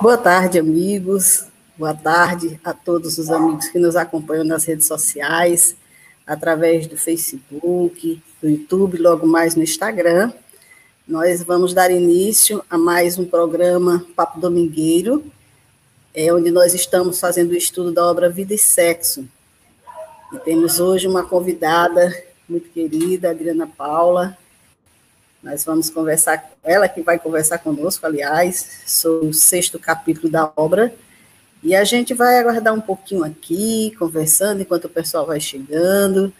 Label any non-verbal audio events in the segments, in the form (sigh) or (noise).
Boa tarde, amigos. Boa tarde a todos os amigos que nos acompanham nas redes sociais, através do Facebook, do YouTube, logo mais no Instagram. Nós vamos dar início a mais um programa Papo Domingueiro, é onde nós estamos fazendo o estudo da obra Vida e Sexo. E temos hoje uma convidada muito querida, Adriana Paula, nós vamos conversar, ela que vai conversar conosco, aliás, sobre o sexto capítulo da obra. E a gente vai aguardar um pouquinho aqui, conversando, enquanto o pessoal vai chegando.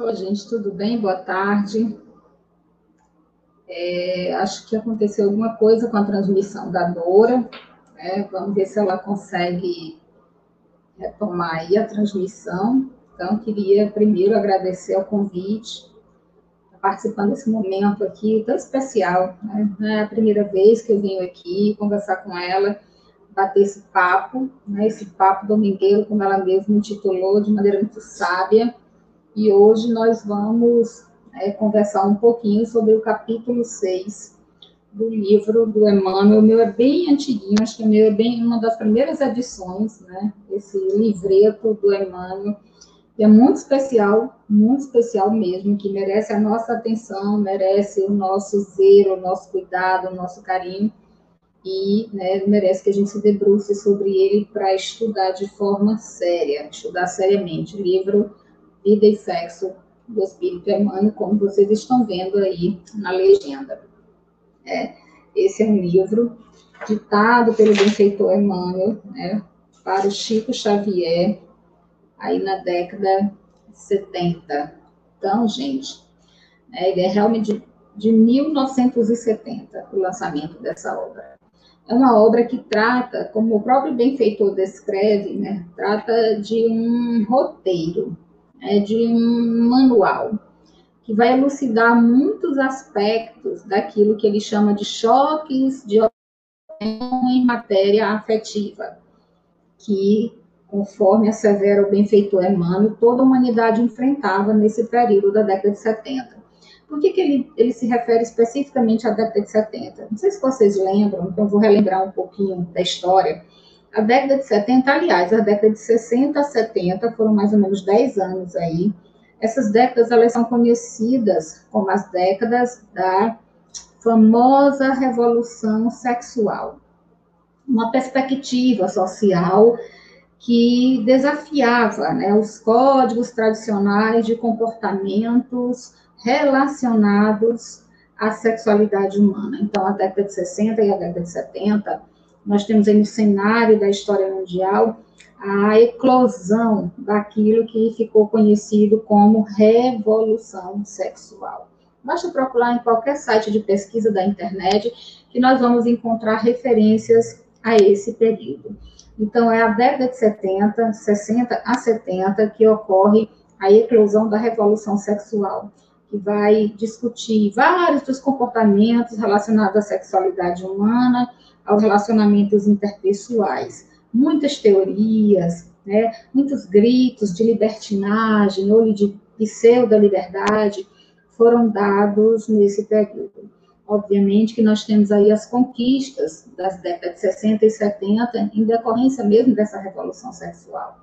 Oi, gente, tudo bem? Boa tarde. É, acho que aconteceu alguma coisa com a transmissão da Dora. Né? Vamos ver se ela consegue retomar aí a transmissão. Então, queria primeiro agradecer ao convite, participando desse momento aqui tão especial. Né? É a primeira vez que eu venho aqui conversar com ela, bater esse papo, né? esse papo domingueiro, como ela mesma intitulou, de maneira muito sábia. E hoje nós vamos é, conversar um pouquinho sobre o capítulo 6 do livro do Emmanuel. O meu é bem antiguinho, acho que o meu é bem uma das primeiras edições, né? Esse livreto do Emmanuel. É muito especial, muito especial mesmo, que merece a nossa atenção, merece o nosso zelo, o nosso cuidado, o nosso carinho, e né, merece que a gente se debruce sobre ele para estudar de forma séria, estudar seriamente. O livro Vida e Sexo, do Espírito Emmanuel, como vocês estão vendo aí na legenda. É, esse é um livro ditado pelo benfeitor Emmanuel, né, para o Chico Xavier, aí na década 70. Então, gente, né, ele é realmente de, de 1970, o lançamento dessa obra. É uma obra que trata, como o próprio benfeitor descreve, né, trata de um roteiro, é, de um manual que vai elucidar muitos aspectos daquilo que ele chama de choques de em matéria afetiva, que, conforme assevera o benfeitor Emmanuel, toda a humanidade enfrentava nesse período da década de 70. Por que, que ele, ele se refere especificamente à década de 70? Não sei se vocês lembram, então vou relembrar um pouquinho da história a década de 70, aliás, a década de 60 a 70 foram mais ou menos 10 anos aí. Essas décadas elas são conhecidas como as décadas da famosa revolução sexual. Uma perspectiva social que desafiava né, os códigos tradicionais de comportamentos relacionados à sexualidade humana. Então, a década de 60 e a década de 70 nós temos aí no cenário da história mundial a eclosão daquilo que ficou conhecido como revolução sexual. Basta procurar em qualquer site de pesquisa da internet que nós vamos encontrar referências a esse período. Então, é a década de 70, 60 a 70 que ocorre a eclosão da revolução sexual, que vai discutir vários dos comportamentos relacionados à sexualidade humana, aos relacionamentos interpessoais. Muitas teorias, né, muitos gritos de libertinagem ou de pseudo-liberdade foram dados nesse período. Obviamente que nós temos aí as conquistas das décadas de 60 e 70 em decorrência mesmo dessa revolução sexual.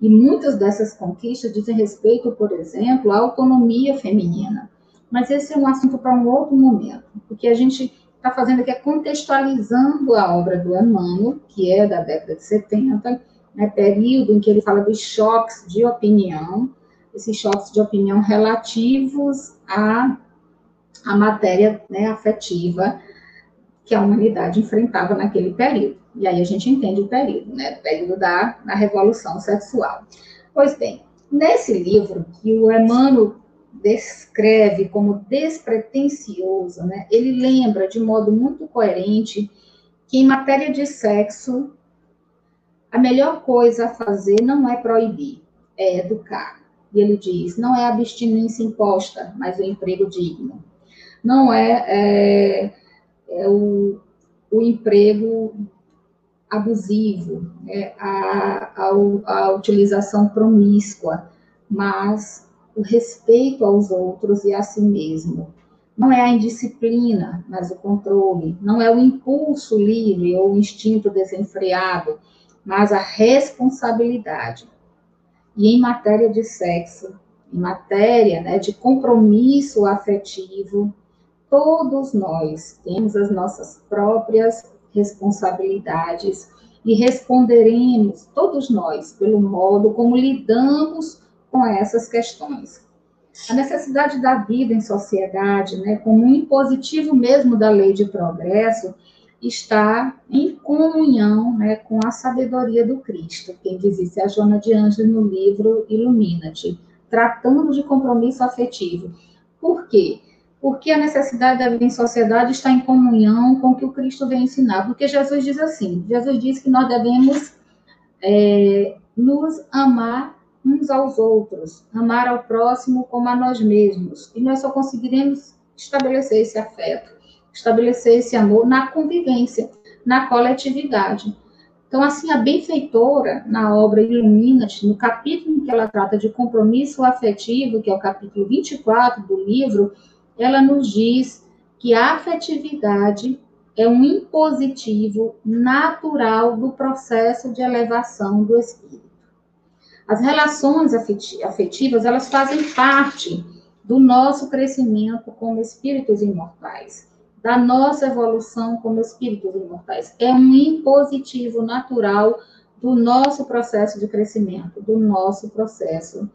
E muitas dessas conquistas dizem respeito, por exemplo, à autonomia feminina. Mas esse é um assunto para um outro momento, porque a gente está fazendo aqui é contextualizando a obra do Emmanuel, que é da década de 70, né, período em que ele fala dos choques de opinião, esses choques de opinião relativos à, à matéria né, afetiva que a humanidade enfrentava naquele período. E aí a gente entende o período, né, o período da, da revolução sexual. Pois bem, nesse livro que o Emmanuel descreve como despretensioso, né, ele lembra de modo muito coerente que em matéria de sexo, a melhor coisa a fazer não é proibir, é educar. E ele diz: não é abstinência imposta, mas o emprego digno. Não é, é, é o, o emprego abusivo, é a, a, a utilização promíscua, mas o respeito aos outros e a si mesmo. Não é a indisciplina, mas o controle. Não é o impulso livre ou o instinto desenfreado, mas a responsabilidade. E em matéria de sexo, em matéria né, de compromisso afetivo, todos nós temos as nossas próprias responsabilidades e responderemos, todos nós, pelo modo como lidamos com essas questões. A necessidade da vida em sociedade, né, como um impositivo mesmo da lei de progresso, está em comunhão né, com a sabedoria do Cristo. Quem diz isso é a Joana de Ângeles no livro Ilumina-te, tratando de compromisso afetivo. Por quê? Porque a necessidade da vida em sociedade está em comunhão com o que o Cristo vem ensinar. Porque Jesus diz assim: Jesus diz que nós devemos é, nos amar uns aos outros, amar ao próximo como a nós mesmos. E nós só conseguiremos estabelecer esse afeto, estabelecer esse amor na convivência, na coletividade. Então, assim, a benfeitora, na obra Ilumina-te, no capítulo em que ela trata de compromisso afetivo, que é o capítulo 24 do livro, ela nos diz que a afetividade é um impositivo natural do processo de elevação do espírito. As relações afetivas, elas fazem parte do nosso crescimento como espíritos imortais, da nossa evolução como espíritos imortais. É um impositivo natural do nosso processo de crescimento, do nosso processo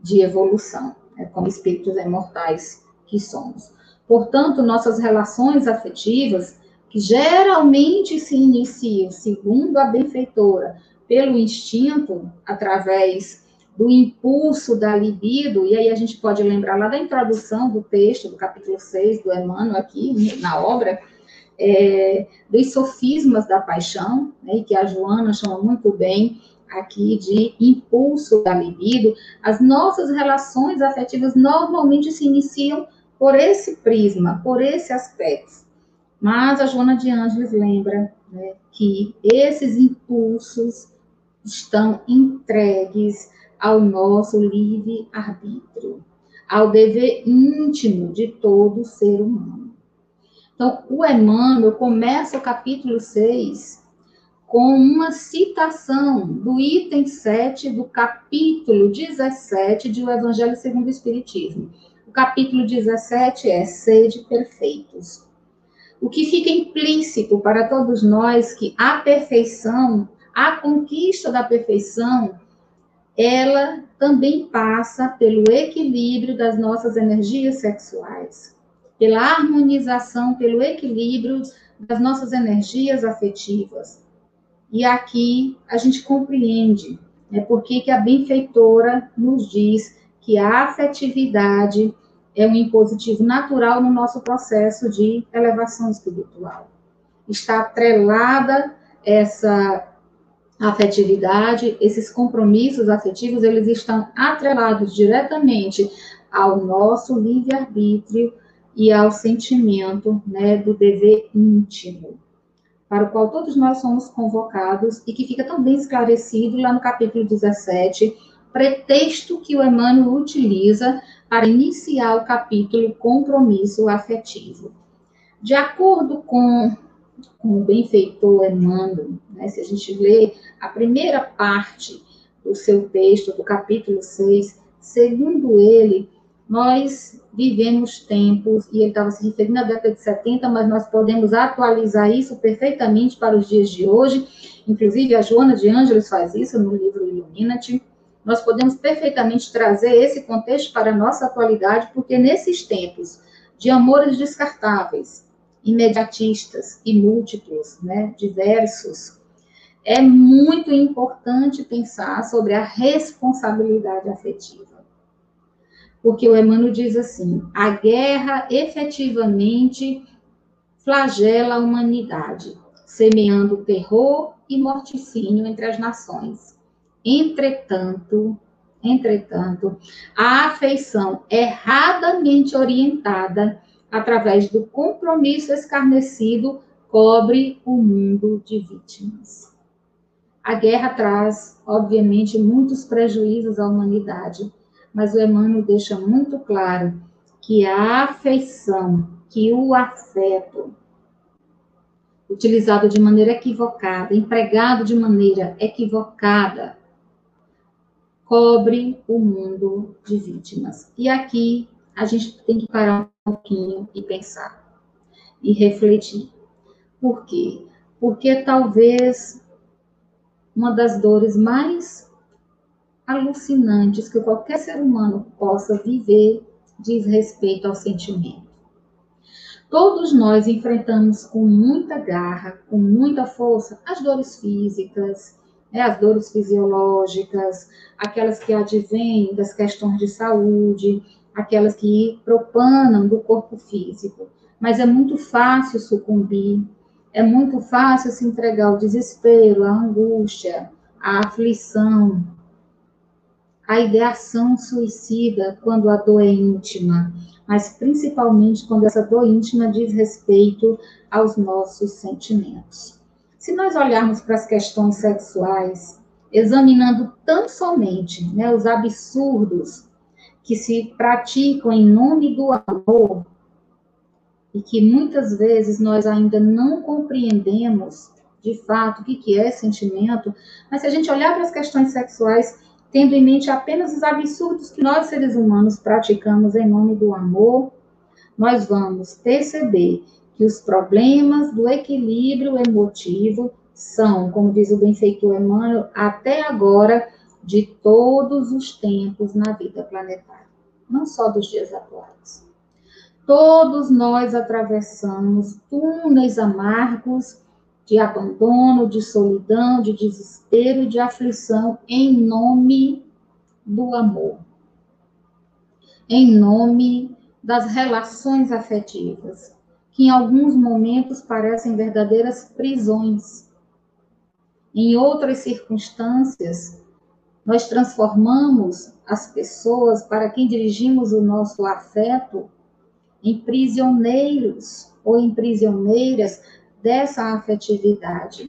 de evolução, né, como espíritos imortais que somos. Portanto, nossas relações afetivas, que geralmente se iniciam, segundo a benfeitora, pelo instinto, através do impulso da libido, e aí a gente pode lembrar lá da introdução do texto, do capítulo 6 do Emmanuel, aqui na obra, é, dos sofismas da paixão, né, que a Joana chama muito bem aqui de impulso da libido, as nossas relações afetivas normalmente se iniciam por esse prisma, por esse aspecto. Mas a Joana de Ângeles lembra né, que esses impulsos estão entregues ao nosso livre arbítrio, ao dever íntimo de todo ser humano. Então, o Emmanuel começa o capítulo 6 com uma citação do item 7 do capítulo 17 de O Evangelho segundo o Espiritismo. O capítulo 17 é Sede Perfeitos. O que fica implícito para todos nós que a perfeição a conquista da perfeição, ela também passa pelo equilíbrio das nossas energias sexuais, pela harmonização, pelo equilíbrio das nossas energias afetivas. E aqui a gente compreende né, por que a benfeitora nos diz que a afetividade é um impositivo natural no nosso processo de elevação espiritual. Está atrelada essa afetividade, esses compromissos afetivos, eles estão atrelados diretamente ao nosso livre-arbítrio e ao sentimento né, do dever íntimo, para o qual todos nós somos convocados e que fica tão bem esclarecido lá no capítulo 17, pretexto que o Emmanuel utiliza para iniciar o capítulo compromisso afetivo. De acordo com com o benfeitor Emmanuel, né, se a gente lê a primeira parte do seu texto, do capítulo 6, segundo ele, nós vivemos tempos, e ele estava se referindo à década de 70, mas nós podemos atualizar isso perfeitamente para os dias de hoje, inclusive a Joana de Ângeles faz isso no livro Illuminati, nós podemos perfeitamente trazer esse contexto para a nossa atualidade, porque nesses tempos de amores descartáveis, imediatistas e múltiplos, né, diversos, é muito importante pensar sobre a responsabilidade afetiva. porque o Emmanuel diz assim: a guerra efetivamente flagela a humanidade, semeando terror e morticínio entre as nações. Entretanto, entretanto, a afeição erradamente orientada através do compromisso escarnecido cobre o mundo de vítimas. A guerra traz, obviamente, muitos prejuízos à humanidade, mas o Emmanuel deixa muito claro que a afeição, que o afeto, utilizado de maneira equivocada, empregado de maneira equivocada, cobre o mundo de vítimas. E aqui a gente tem que parar um pouquinho e pensar e refletir. Por quê? Porque talvez uma das dores mais alucinantes que qualquer ser humano possa viver diz respeito ao sentimento. Todos nós enfrentamos com muita garra, com muita força, as dores físicas, né, as dores fisiológicas, aquelas que advêm das questões de saúde, aquelas que propanam do corpo físico. Mas é muito fácil sucumbir, é muito fácil se entregar ao desespero, à angústia, à aflição, a ideação suicida quando a dor é íntima, mas principalmente quando essa dor íntima diz respeito aos nossos sentimentos. Se nós olharmos para as questões sexuais, examinando tão somente né, os absurdos que se praticam em nome do amor, e que muitas vezes nós ainda não compreendemos de fato o que é sentimento, mas se a gente olhar para as questões sexuais, tendo em mente apenas os absurdos que nós seres humanos praticamos em nome do amor, nós vamos perceber que os problemas do equilíbrio emotivo são, como diz o benfeitor Emmanuel, até agora de todos os tempos na vida planetária, não só dos dias atuais. Todos nós atravessamos túneis amargos de abandono, de solidão, de desespero e de aflição em nome do amor, em nome das relações afetivas, que em alguns momentos parecem verdadeiras prisões. Em outras circunstâncias, nós transformamos as pessoas para quem dirigimos o nosso afeto em prisioneiros ou em prisioneiras dessa afetividade,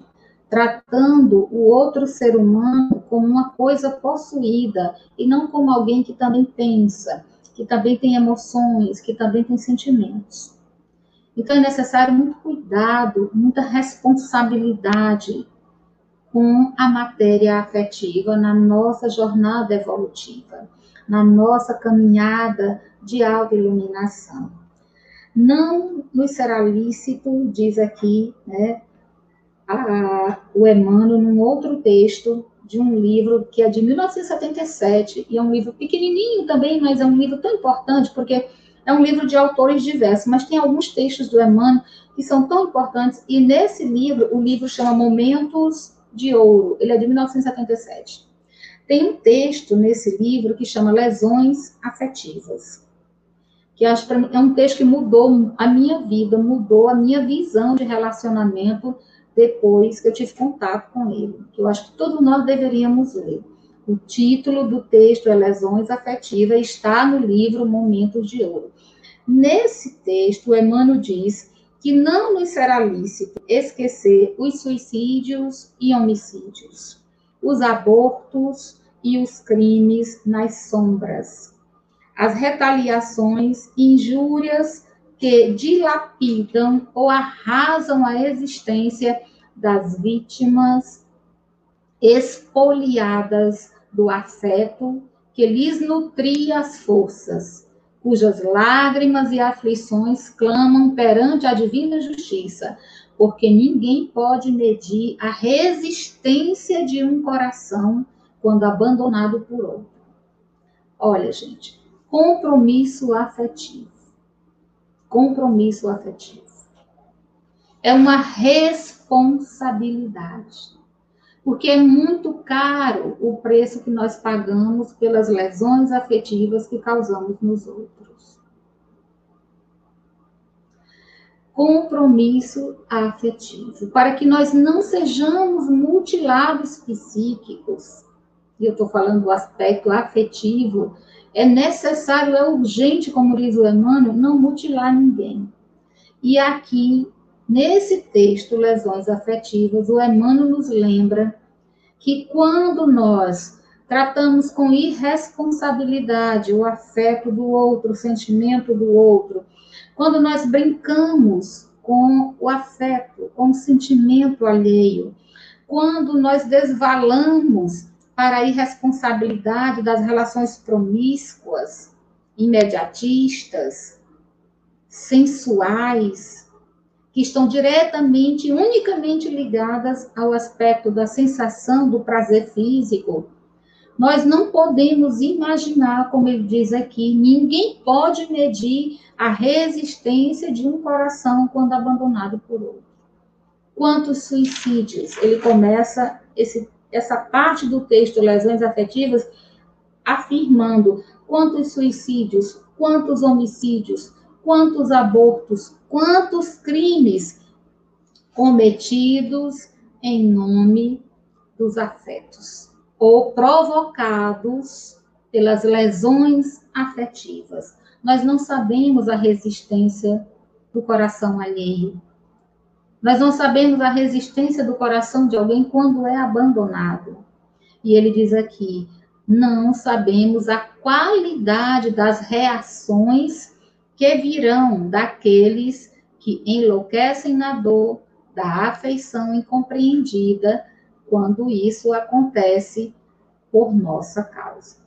tratando o outro ser humano como uma coisa possuída e não como alguém que também pensa, que também tem emoções, que também tem sentimentos. Então é necessário muito cuidado, muita responsabilidade com a matéria afetiva na nossa jornada evolutiva, na nossa caminhada de autoiluminação. Não nos será lícito, diz aqui, né, a, o Emmanuel, num outro texto de um livro que é de 1977, e é um livro pequenininho também, mas é um livro tão importante, porque é um livro de autores diversos, mas tem alguns textos do Emmanuel que são tão importantes, e nesse livro, o livro chama Momentos de Ouro, ele é de 1977. Tem um texto nesse livro que chama Lesões Afetivas que acho que é um texto que mudou a minha vida, mudou a minha visão de relacionamento depois que eu tive contato com ele, que eu acho que todos nós deveríamos ler. O título do texto é Lesões Afetivas, está no livro Momentos de Ouro. Nesse texto, Emmanuel diz que não nos será lícito esquecer os suicídios e homicídios, os abortos e os crimes nas sombras, as retaliações, injúrias que dilapidam ou arrasam a existência das vítimas espoliadas do afeto que lhes nutria as forças, cujas lágrimas e aflições clamam perante a divina justiça, porque ninguém pode medir a resistência de um coração quando abandonado por outro. Olha, gente, compromisso afetivo. Compromisso afetivo. É uma responsabilidade. porque é muito caro o preço que nós pagamos pelas lesões afetivas que causamos nos outros. Compromisso afetivo, para que nós não sejamos mutilados psíquicos, e eu estou falando do aspecto afetivo, é necessário, é urgente, como diz o Emmanuel, não mutilar ninguém. E aqui Nesse texto, Lesões Afetivas, o Emmanuel nos lembra que quando nós tratamos com irresponsabilidade o afeto do outro, o sentimento do outro, quando nós brincamos com o afeto, com o sentimento alheio, quando nós desvalamos para a irresponsabilidade das relações promíscuas, imediatistas, sensuais, que estão diretamente, unicamente ligadas ao aspecto da sensação do prazer físico, nós não podemos imaginar, como ele diz aqui, ninguém pode medir a resistência de um coração quando abandonado por outro. Quantos suicídios? Ele começa esse, essa parte do texto, lesões afetivas, afirmando quantos suicídios, quantos homicídios, quantos abortos, quantos crimes cometidos em nome dos afetos ou provocados pelas lesões afetivas. Nós não sabemos a resistência do coração alheio. Nós não sabemos a resistência do coração de alguém quando é abandonado. E ele diz aqui: não sabemos a qualidade das reações que virão daqueles que enlouquecem na dor da afeição incompreendida quando isso acontece por nossa causa.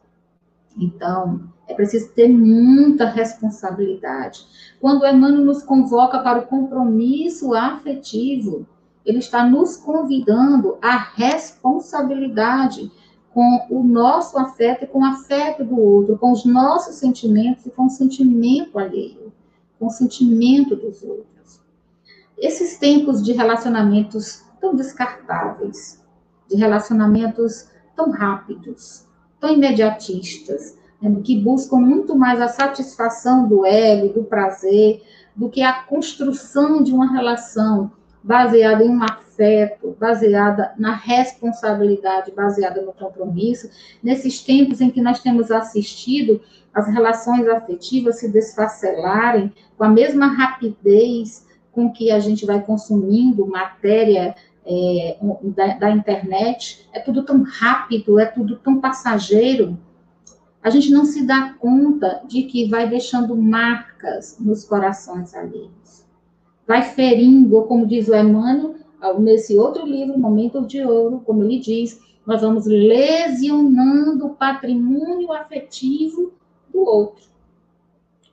Então, é preciso ter muita responsabilidade. Quando Emmanuel nos convoca para o compromisso afetivo, ele está nos convidando à responsabilidade com o nosso afeto e com o afeto do outro, com os nossos sentimentos e com o sentimento alheio, com o sentimento dos outros. Esses tempos de relacionamentos tão descartáveis, de relacionamentos tão rápidos, tão imediatistas, né, que buscam muito mais a satisfação do ego, do prazer, do que a construção de uma relação baseada em um afeto, baseada na responsabilidade, baseada no compromisso, nesses tempos em que nós temos assistido as relações afetivas se desfacelarem com a mesma rapidez com que a gente vai consumindo matéria é, da, da internet, é tudo tão rápido, é tudo tão passageiro, a gente não se dá conta de que vai deixando marcas nos corações alheios. Vai ferindo, como diz o Emmanuel, nesse outro livro, Momento de Ouro, como ele diz, nós vamos lesionando o patrimônio afetivo do outro.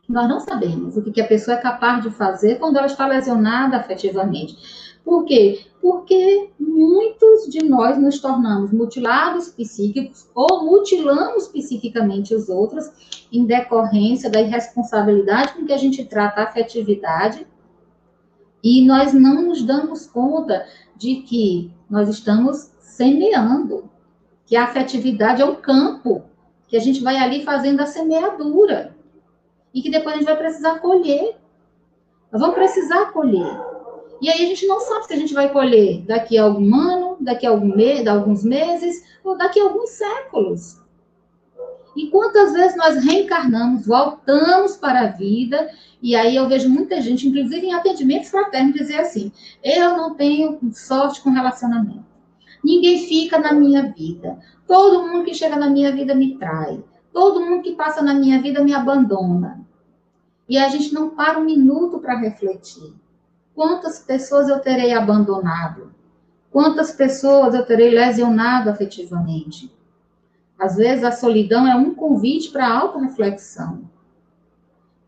Nós não sabemos o que a pessoa é capaz de fazer quando ela está lesionada afetivamente. Por quê? Porque muitos de nós nos tornamos mutilados psíquicos ou mutilamos psiquicamente os outros em decorrência da irresponsabilidade com que a gente trata a afetividade e nós não nos damos conta de que nós estamos semeando, que a afetividade é um campo, que a gente vai ali fazendo a semeadura, e que depois a gente vai precisar colher. Nós vamos precisar colher. E aí a gente não sabe se a gente vai colher daqui a algum ano, daqui a algum mês, alguns meses, ou daqui a alguns séculos. E quantas vezes nós reencarnamos, voltamos para a vida, e aí eu vejo muita gente, inclusive em atendimentos fraternos, dizer assim: eu não tenho sorte com relacionamento. Ninguém fica na minha vida. Todo mundo que chega na minha vida me trai. Todo mundo que passa na minha vida me abandona. E a gente não para um minuto para refletir. Quantas pessoas eu terei abandonado? Quantas pessoas eu terei lesionado afetivamente? Às vezes a solidão é um convite para auto-reflexão.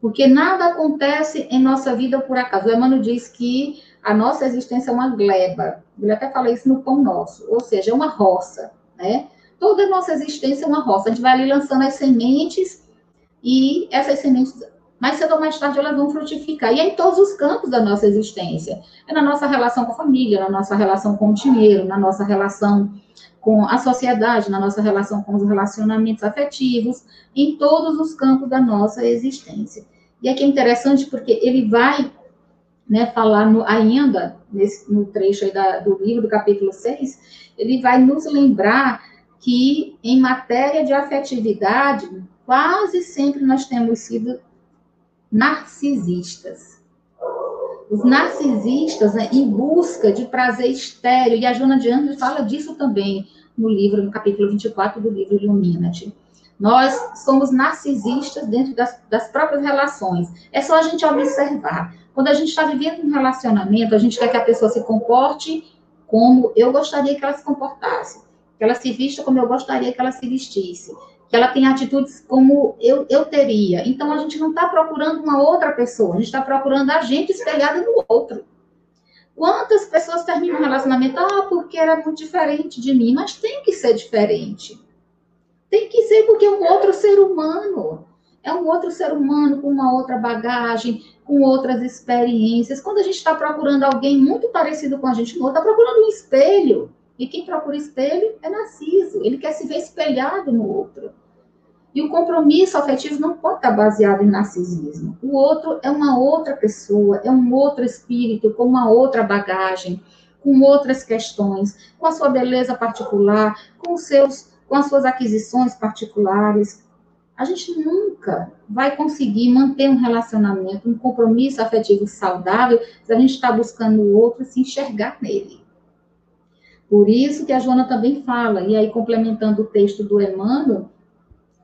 Porque nada acontece em nossa vida por acaso. O Emmanuel diz que a nossa existência é uma gleba. Ele até fala isso no pão nosso, ou seja, é uma roça, né? Toda a nossa existência é uma roça. A gente vai ali lançando as sementes e essas sementes, mais cedo ou mais tarde, elas vão frutificar. E é em todos os campos da nossa existência. É na nossa relação com a família, na nossa relação com o dinheiro, na nossa relação com a sociedade, na nossa relação com os relacionamentos afetivos, em todos os campos da nossa existência. E aqui é interessante porque ele vai né, falar no, ainda, nesse, no trecho da, do livro, do capítulo 6, ele vai nos lembrar que, em matéria de afetividade, quase sempre nós temos sido narcisistas. Os narcisistas, né, em busca de prazer estéreo, e a Joana de Anjos fala disso também no livro, no capítulo 24 do livro Illuminati. Nós somos narcisistas dentro das, das próprias relações. É só a gente observar. Quando a gente está vivendo um relacionamento, a gente quer que a pessoa se comporte como eu gostaria que ela se comportasse que ela se vista como eu gostaria que ela se vestisse, que ela tenha atitudes como eu, eu teria. Então, a gente não está procurando uma outra pessoa, a gente está procurando a gente espelhada no outro. Quantas pessoas terminam um relacionamento? Ah, porque era muito diferente de mim, mas tem que ser diferente. Tem que ser porque é um outro ser humano. É um outro ser humano com uma outra bagagem, com outras experiências. Quando a gente está procurando alguém muito parecido com a gente, não está procurando um espelho. E quem procura espelho é narciso, ele quer se ver espelhado no outro. E o compromisso afetivo não pode estar baseado em narcisismo. O outro é uma outra pessoa, é um outro espírito, com uma outra bagagem, com outras questões, com a sua beleza particular, com, seus, com as suas aquisições particulares. A gente nunca vai conseguir manter um relacionamento, um compromisso afetivo saudável, se a gente está buscando o outro se enxergar nele. Por isso que a Joana também fala, e aí complementando o texto do Emmanuel,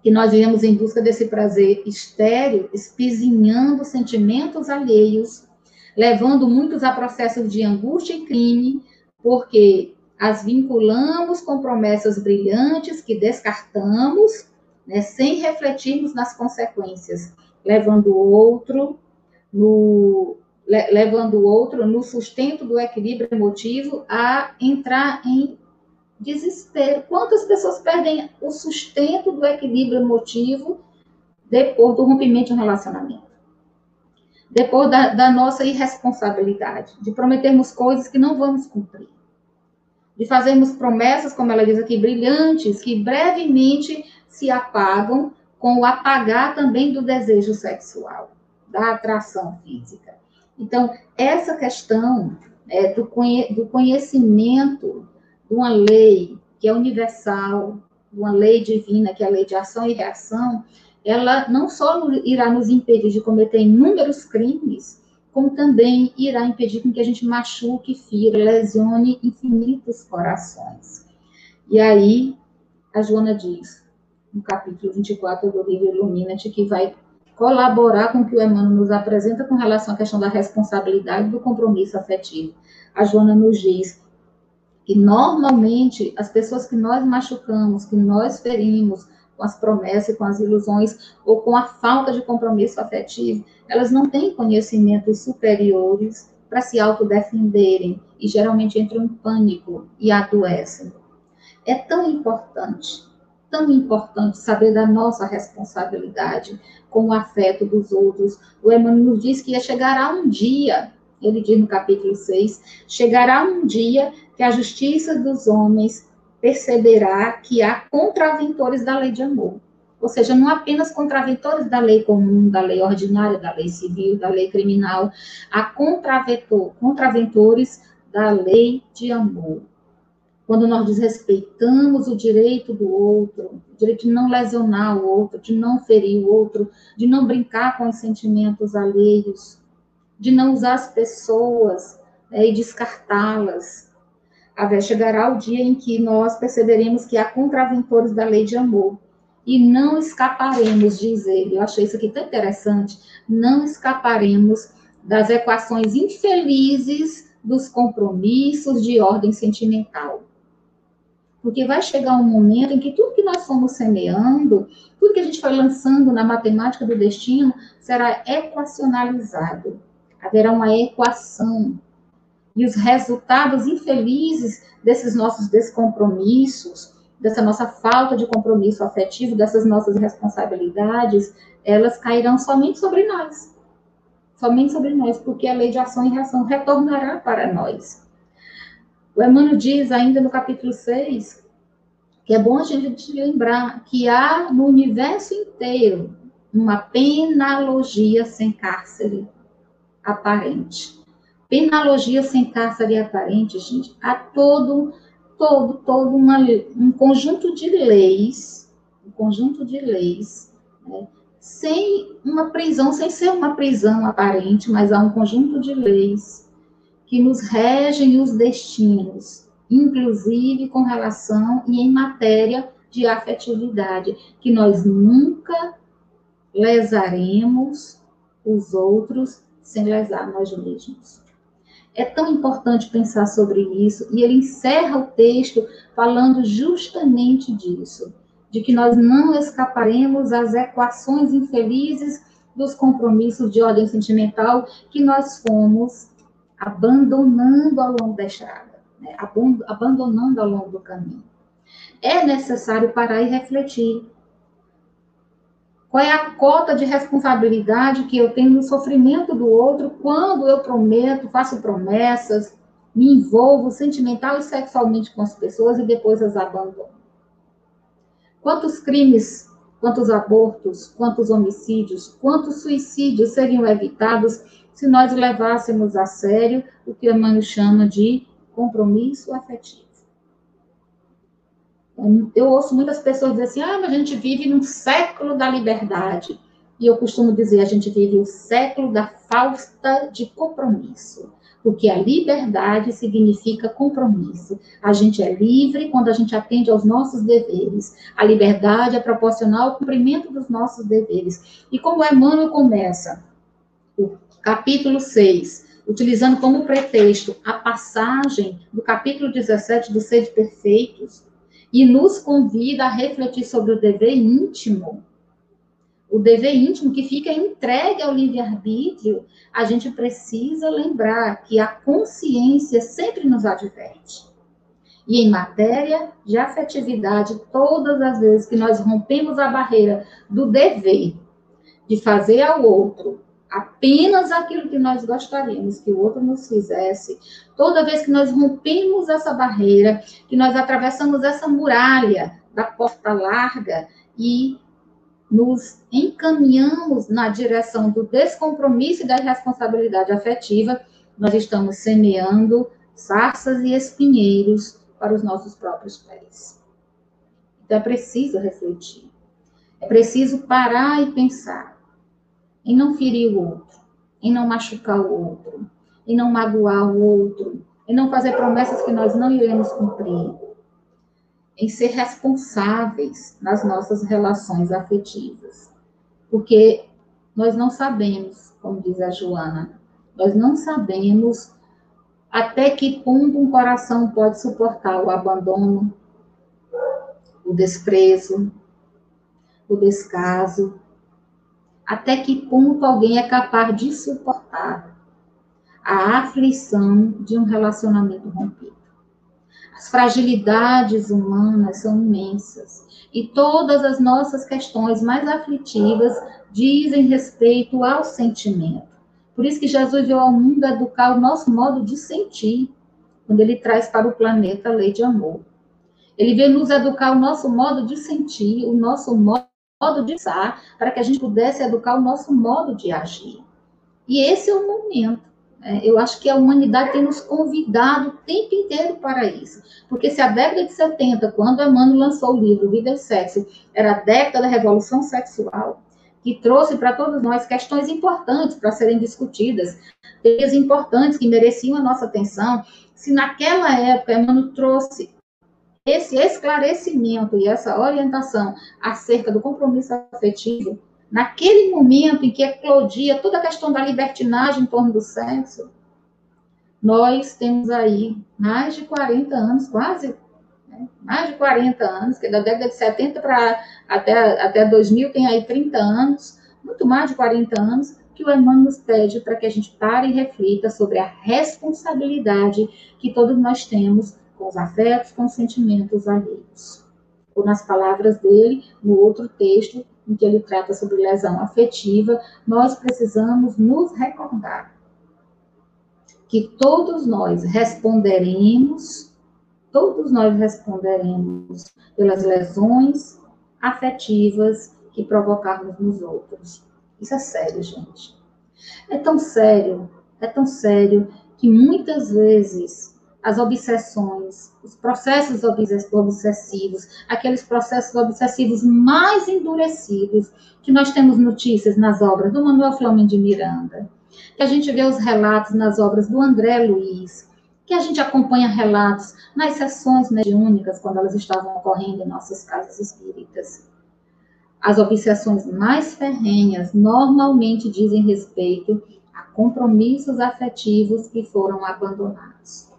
que nós viemos em busca desse prazer estéreo, espizinhando sentimentos alheios, levando muitos a processos de angústia e crime, porque as vinculamos com promessas brilhantes que descartamos, né, sem refletirmos nas consequências, levando o outro no levando o outro no sustento do equilíbrio emotivo a entrar em desespero. Quantas pessoas perdem o sustento do equilíbrio emotivo depois do rompimento de um relacionamento? Depois da, da nossa irresponsabilidade, de prometermos coisas que não vamos cumprir. De fazermos promessas, como ela diz aqui, brilhantes, que brevemente se apagam com o apagar também do desejo sexual, da atração física. Então, essa questão é, do, conhe do conhecimento de uma lei que é universal, de uma lei divina, que é a lei de ação e reação, ela não só irá nos impedir de cometer inúmeros crimes, como também irá impedir que a gente machuque, fira, lesione infinitos corações. E aí, a Joana diz, no capítulo 24 do livro Illuminati, que vai colaborar com o que o Emmanuel nos apresenta com relação à questão da responsabilidade do compromisso afetivo. A Joana nos diz que normalmente as pessoas que nós machucamos, que nós ferimos com as promessas e com as ilusões ou com a falta de compromisso afetivo, elas não têm conhecimentos superiores para se autodefenderem e geralmente entram em pânico e adoecem. É tão importante tão importante saber da nossa responsabilidade com o afeto dos outros. O Emmanuel nos diz que chegará um dia, ele diz no capítulo 6, chegará um dia que a justiça dos homens perceberá que há contraventores da lei de amor. Ou seja, não apenas contraventores da lei comum, da lei ordinária, da lei civil, da lei criminal, há contraventor, contraventores da lei de amor quando nós desrespeitamos o direito do outro, o direito de não lesionar o outro, de não ferir o outro, de não brincar com os sentimentos alheios, de não usar as pessoas né, e descartá-las. Chegará o dia em que nós perceberemos que há contraventores da lei de amor e não escaparemos, diz ele. Eu achei isso aqui tão interessante. Não escaparemos das equações infelizes dos compromissos de ordem sentimental. Porque vai chegar um momento em que tudo que nós fomos semeando, tudo que a gente foi lançando na matemática do destino, será equacionalizado. Haverá uma equação. E os resultados infelizes desses nossos descompromissos, dessa nossa falta de compromisso afetivo, dessas nossas responsabilidades, elas cairão somente sobre nós. Somente sobre nós, porque a lei de ação e reação retornará para nós. O Emmanuel diz ainda no capítulo 6 que é bom a gente lembrar que há no universo inteiro uma penalogia sem cárcere aparente. Penalogia sem cárcere aparente, gente, há todo, todo, todo uma, um conjunto de leis, um conjunto de leis, né, sem uma prisão, sem ser uma prisão aparente, mas há um conjunto de leis que nos regem os destinos, inclusive com relação e em matéria de afetividade, que nós nunca lesaremos os outros sem lesar nós mesmos. É tão importante pensar sobre isso, e ele encerra o texto falando justamente disso de que nós não escaparemos às equações infelizes dos compromissos de ordem sentimental que nós fomos abandonando ao longo da estrada, né? abandonando ao longo do caminho. É necessário parar e refletir. Qual é a cota de responsabilidade que eu tenho no sofrimento do outro quando eu prometo, faço promessas, me envolvo sentimental e sexualmente com as pessoas e depois as abandono? Quantos crimes, quantos abortos, quantos homicídios, quantos suicídios seriam evitados se nós levássemos a sério o que Emmanuel chama de compromisso afetivo? Eu ouço muitas pessoas dizer assim: ah, mas a gente vive num século da liberdade. E eu costumo dizer: a gente vive o século da falta de compromisso porque a liberdade significa compromisso. A gente é livre quando a gente atende aos nossos deveres. A liberdade é proporcional ao cumprimento dos nossos deveres. E como Emmanuel começa o capítulo 6, utilizando como pretexto a passagem do capítulo 17 do Sede Perfeitos, e nos convida a refletir sobre o dever íntimo, o dever íntimo que fica entregue ao livre-arbítrio, a gente precisa lembrar que a consciência sempre nos adverte. E em matéria de afetividade, todas as vezes que nós rompemos a barreira do dever de fazer ao outro apenas aquilo que nós gostaríamos que o outro nos fizesse, toda vez que nós rompemos essa barreira, que nós atravessamos essa muralha da porta larga e nos encaminhamos na direção do descompromisso e da responsabilidade afetiva, nós estamos semeando sarças e espinheiros para os nossos próprios pés. Então é preciso refletir. É preciso parar e pensar em não ferir o outro, em não machucar o outro, em não magoar o outro, em não fazer promessas que nós não iremos cumprir em ser responsáveis nas nossas relações afetivas. Porque nós não sabemos, como diz a Joana, nós não sabemos até que ponto um coração pode suportar o abandono, o desprezo, o descaso, até que ponto alguém é capaz de suportar a aflição de um relacionamento rompido. As fragilidades humanas são imensas e todas as nossas questões mais aflitivas dizem respeito ao sentimento. Por isso que Jesus veio ao mundo educar o nosso modo de sentir, quando ele traz para o planeta a lei de amor. Ele veio nos educar o nosso modo de sentir, o nosso modo de pensar, para que a gente pudesse educar o nosso modo de agir. E esse é o momento é, eu acho que a humanidade tem nos convidado o tempo inteiro para isso. Porque se a década de 70, quando Emmanuel lançou o livro Vida e Sexo, era a década da revolução sexual, que trouxe para todos nós questões importantes para serem discutidas, temas importantes que mereciam a nossa atenção, se naquela época Emmanuel trouxe esse esclarecimento e essa orientação acerca do compromisso afetivo, naquele momento em que eclodia toda a questão da libertinagem em torno do sexo, nós temos aí mais de 40 anos, quase, né? mais de 40 anos, que da década de 70 para até, até 2000 tem aí 30 anos, muito mais de 40 anos, que o Emmanuel nos pede para que a gente pare e reflita sobre a responsabilidade que todos nós temos com os afetos, com os sentimentos alheios. Ou nas palavras dele, no outro texto, em que ele trata sobre lesão afetiva, nós precisamos nos recordar que todos nós responderemos, todos nós responderemos pelas lesões afetivas que provocarmos nos outros. Isso é sério, gente. É tão sério, é tão sério que muitas vezes as obsessões, os processos obsessivos, aqueles processos obsessivos mais endurecidos, que nós temos notícias nas obras do Manuel Flamengo de Miranda, que a gente vê os relatos nas obras do André Luiz, que a gente acompanha relatos nas sessões mediúnicas, quando elas estavam ocorrendo em nossas casas espíritas. As obsessões mais ferrenhas normalmente dizem respeito a compromissos afetivos que foram abandonados.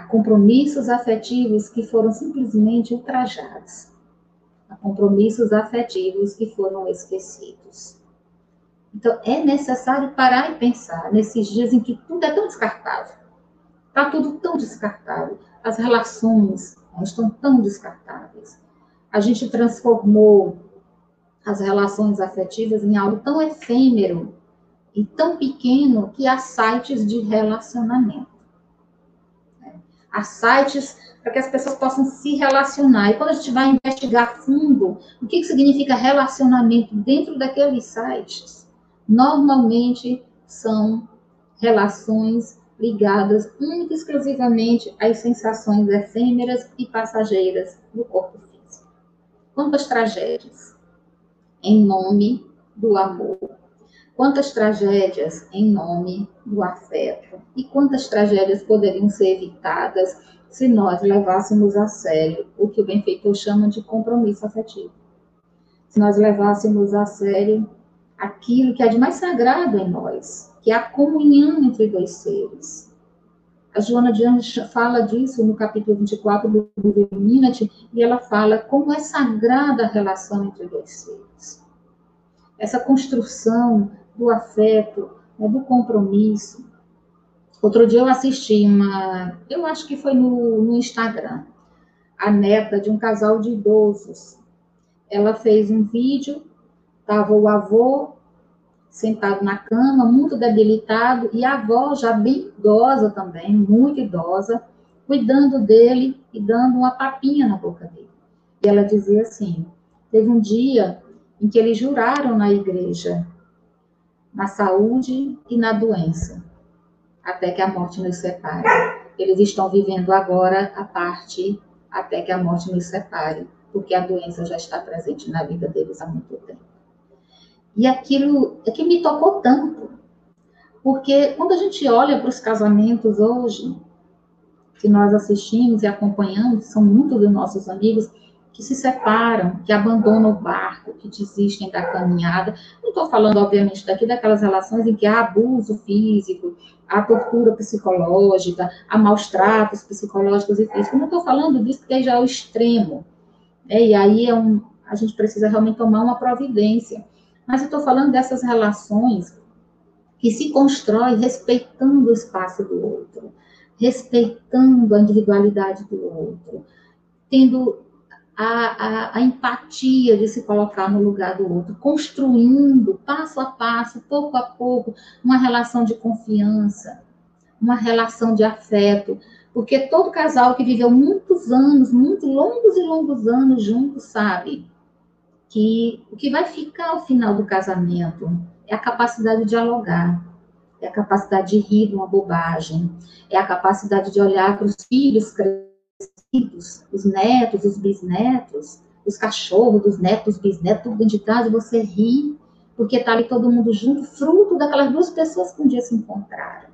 A compromissos afetivos que foram simplesmente ultrajados. A compromissos afetivos que foram esquecidos. Então, é necessário parar e pensar nesses dias em que tudo é tão descartável. Está tudo tão descartável. As relações estão tão descartáveis. A gente transformou as relações afetivas em algo tão efêmero e tão pequeno que há sites de relacionamento. Há sites para que as pessoas possam se relacionar. E quando a gente vai investigar a fundo o que, que significa relacionamento dentro daqueles sites, normalmente são relações ligadas única e exclusivamente às sensações efêmeras e passageiras do corpo físico. Quantas tragédias em nome do amor Quantas tragédias em nome do afeto e quantas tragédias poderiam ser evitadas se nós levássemos a sério o que o benfeitor chama de compromisso afetivo. Se nós levássemos a sério aquilo que é de mais sagrado em nós, que é a comunhão entre dois seres. A Joana de Anjos fala disso no capítulo 24 do livro Illuminati, e ela fala como é sagrada a relação entre dois seres. Essa construção do afeto, né, do compromisso. Outro dia eu assisti uma, eu acho que foi no, no Instagram, a neta de um casal de idosos. Ela fez um vídeo, estava o avô sentado na cama, muito debilitado, e a avó já bem idosa também, muito idosa, cuidando dele e dando uma papinha na boca dele. E ela dizia assim: teve um dia em que eles juraram na igreja na saúde e na doença, até que a morte nos separe. Eles estão vivendo agora a parte até que a morte nos separe, porque a doença já está presente na vida deles há muito tempo. E aquilo é que me tocou tanto, porque quando a gente olha para os casamentos hoje, que nós assistimos e acompanhamos, são muitos dos nossos amigos, que se separam, que abandonam o barco, que desistem da caminhada. Não estou falando, obviamente, daqui daquelas relações em que há abuso físico, há tortura psicológica, há maus tratos psicológicos e físicos. Não estou falando disso porque já é o extremo. Né? E aí é um, a gente precisa realmente tomar uma providência. Mas eu estou falando dessas relações que se constrói respeitando o espaço do outro, respeitando a individualidade do outro, tendo a, a, a, empatia de se colocar no lugar do outro, construindo passo a passo, pouco a pouco, uma relação de confiança, uma relação de afeto. Porque todo casal que viveu muitos anos, muito longos e longos anos juntos, sabe que o que vai ficar ao final do casamento é a capacidade de dialogar, é a capacidade de rir de uma bobagem, é a capacidade de olhar para os filhos crescer os netos, os bisnetos, os cachorros dos netos, bisnetos, tudo dentro de casa, você ri, porque está ali todo mundo junto, fruto daquelas duas pessoas que um dia se encontraram.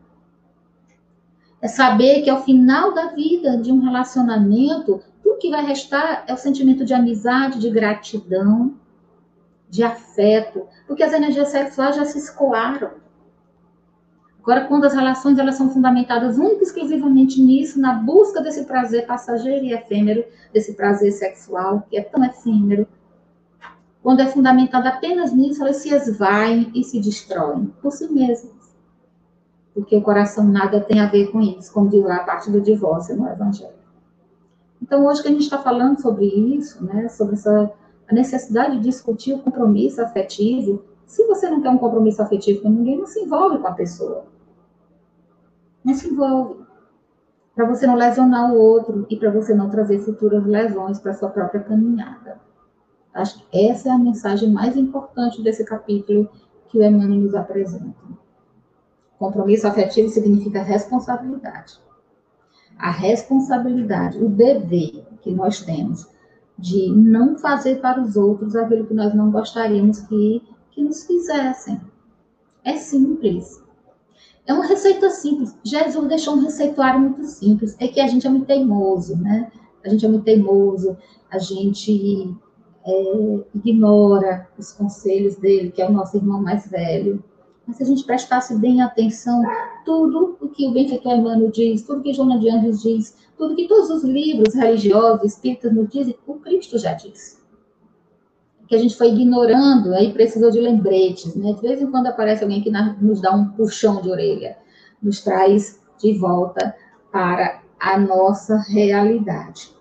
É saber que ao final da vida de um relacionamento, tudo que vai restar é o sentimento de amizade, de gratidão, de afeto, porque as energias sexuais já se escoaram. Agora, quando as relações elas são fundamentadas única e exclusivamente nisso, na busca desse prazer passageiro e efêmero, desse prazer sexual, que é tão efêmero, quando é fundamentada apenas nisso, elas se esvaem e se destroem por si mesmas. Porque o coração nada tem a ver com isso, como diz lá a parte do divórcio no Evangelho. Então, hoje que a gente está falando sobre isso, né, sobre essa, a necessidade de discutir o compromisso afetivo, se você não quer um compromisso afetivo com ninguém, não se envolve com a pessoa não se envolve. para você não lesionar o outro e para você não trazer futuras lesões para sua própria caminhada. Acho que essa é a mensagem mais importante desse capítulo que o Emmanuel nos apresenta. Compromisso afetivo significa responsabilidade. A responsabilidade, o dever que nós temos de não fazer para os outros aquilo que nós não gostaríamos que, que nos fizessem. É simples. É uma receita simples. Jesus deixou um receituário muito simples. É que a gente é muito teimoso, né? A gente é muito teimoso, a gente é, ignora os conselhos dele, que é o nosso irmão mais velho. Mas se a gente prestasse bem atenção, tudo o que o benfeitor Emmanuel diz, tudo que Joana de Anjos diz, tudo que todos os livros religiosos, espíritas nos dizem, o Cristo já disse. Que a gente foi ignorando, aí precisou de lembretes, né? De vez em quando aparece alguém que nos dá um puxão de orelha, nos traz de volta para a nossa realidade.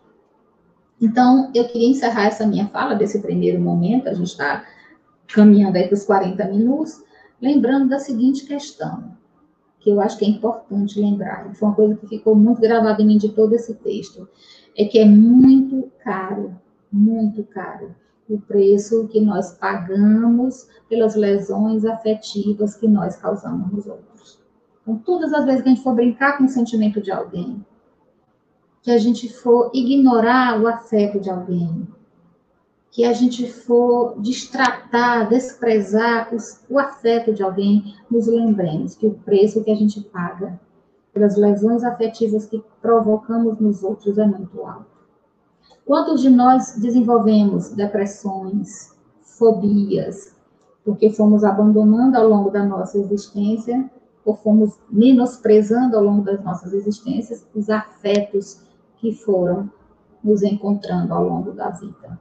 Então, eu queria encerrar essa minha fala desse primeiro momento, a gente está caminhando aí para os 40 minutos, lembrando da seguinte questão, que eu acho que é importante lembrar, foi uma coisa que ficou muito gravada em mim de todo esse texto, é que é muito caro, muito caro, o preço que nós pagamos pelas lesões afetivas que nós causamos nos outros. Então, todas as vezes que a gente for brincar com o sentimento de alguém, que a gente for ignorar o afeto de alguém, que a gente for destratar, desprezar os, o afeto de alguém, nos lembremos que o preço que a gente paga pelas lesões afetivas que provocamos nos outros é muito alto. Quantos de nós desenvolvemos depressões, fobias, porque fomos abandonando ao longo da nossa existência, ou fomos menosprezando ao longo das nossas existências os afetos que foram nos encontrando ao longo da vida.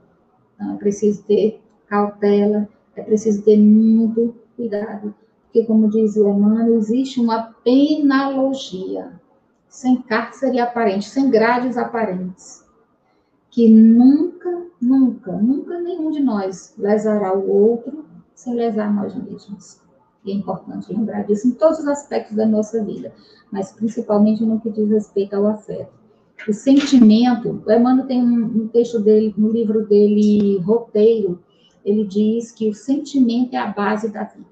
Então, é preciso ter cautela, é preciso ter muito cuidado, porque, como diz o Emmanuel, existe uma penalogia, sem cárcere aparente, sem grades aparentes, que nunca, nunca, nunca nenhum de nós lesará o outro sem lesar nós mesmos. E é importante lembrar disso em todos os aspectos da nossa vida, mas principalmente no que diz respeito ao afeto o sentimento, o Emmanuel tem um, texto dele, no livro dele, Roteiro, ele diz que o sentimento é a base da vida.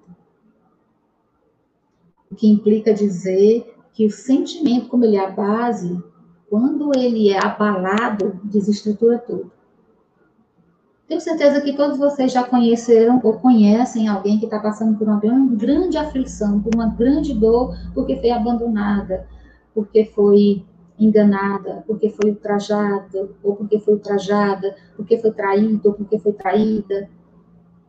O que implica dizer que o sentimento, como ele é a base, quando ele é abalado, desestrutura tudo. Tenho certeza que todos vocês já conheceram ou conhecem alguém que está passando por uma grande aflição, por uma grande dor, porque foi abandonada, porque foi enganada, porque foi ultrajada, ou porque foi ultrajada, porque foi traído, ou porque foi traída,